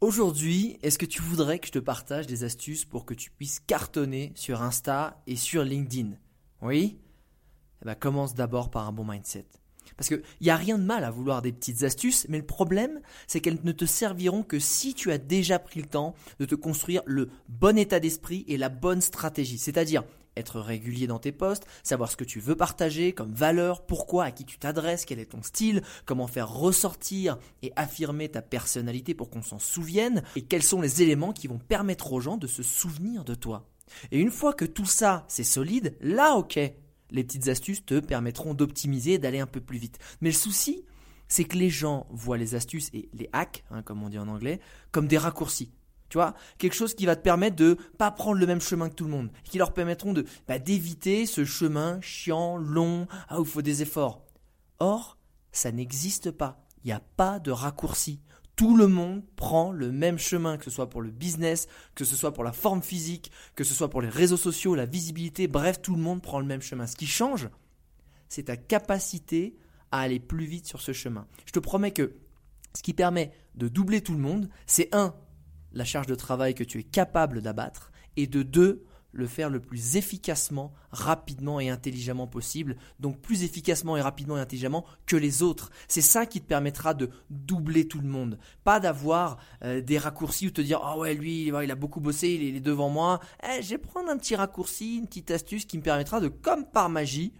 Aujourd'hui, est-ce que tu voudrais que je te partage des astuces pour que tu puisses cartonner sur Insta et sur LinkedIn? Oui? Eh ben, Commence d'abord par un bon mindset. Parce qu'il n'y a rien de mal à vouloir des petites astuces, mais le problème, c'est qu'elles ne te serviront que si tu as déjà pris le temps de te construire le bon état d'esprit et la bonne stratégie. C'est-à-dire être régulier dans tes posts, savoir ce que tu veux partager comme valeur, pourquoi, à qui tu t'adresses, quel est ton style, comment faire ressortir et affirmer ta personnalité pour qu'on s'en souvienne, et quels sont les éléments qui vont permettre aux gens de se souvenir de toi. Et une fois que tout ça c'est solide, là ok, les petites astuces te permettront d'optimiser et d'aller un peu plus vite. Mais le souci, c'est que les gens voient les astuces et les hacks, hein, comme on dit en anglais, comme des raccourcis. Tu vois, quelque chose qui va te permettre de pas prendre le même chemin que tout le monde, qui leur permettront de bah, d'éviter ce chemin chiant, long, ah, où il faut des efforts. Or, ça n'existe pas. Il n'y a pas de raccourci. Tout le monde prend le même chemin, que ce soit pour le business, que ce soit pour la forme physique, que ce soit pour les réseaux sociaux, la visibilité, bref, tout le monde prend le même chemin. Ce qui change, c'est ta capacité à aller plus vite sur ce chemin. Je te promets que ce qui permet de doubler tout le monde, c'est un, la charge de travail que tu es capable d'abattre, et de deux, le faire le plus efficacement, rapidement et intelligemment possible, donc plus efficacement et rapidement et intelligemment que les autres. C'est ça qui te permettra de doubler tout le monde, pas d'avoir euh, des raccourcis ou te dire ah ouais lui il a beaucoup bossé, il est devant moi, eh, je vais prendre un petit raccourci, une petite astuce qui me permettra de comme par magie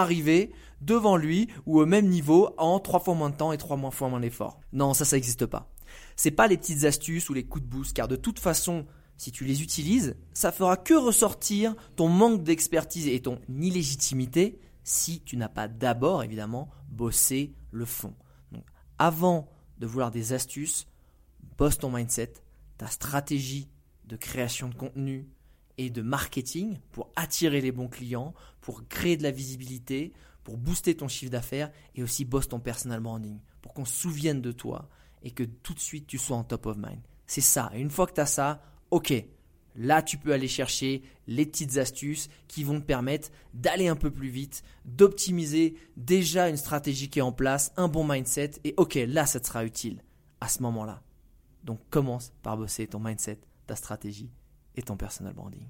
arriver devant lui ou au même niveau en trois fois moins de temps et trois fois moins d'efforts. Non, ça ça n'existe pas. C'est pas les petites astuces ou les coups de boost car de toute façon si tu les utilises, ça fera que ressortir ton manque d'expertise et ton illégitimité si tu n'as pas d'abord, évidemment, bossé le fond. Avant de vouloir des astuces, bosse ton mindset, ta stratégie de création de contenu et de marketing pour attirer les bons clients, pour créer de la visibilité, pour booster ton chiffre d'affaires et aussi bosse ton personal branding pour qu'on se souvienne de toi et que tout de suite tu sois en top of mind. C'est ça. Une fois que tu as ça, ok, là tu peux aller chercher les petites astuces qui vont te permettre d'aller un peu plus vite, d'optimiser déjà une stratégie qui est en place, un bon mindset, et ok, là ça te sera utile à ce moment-là. Donc commence par bosser ton mindset, ta stratégie et ton personal branding.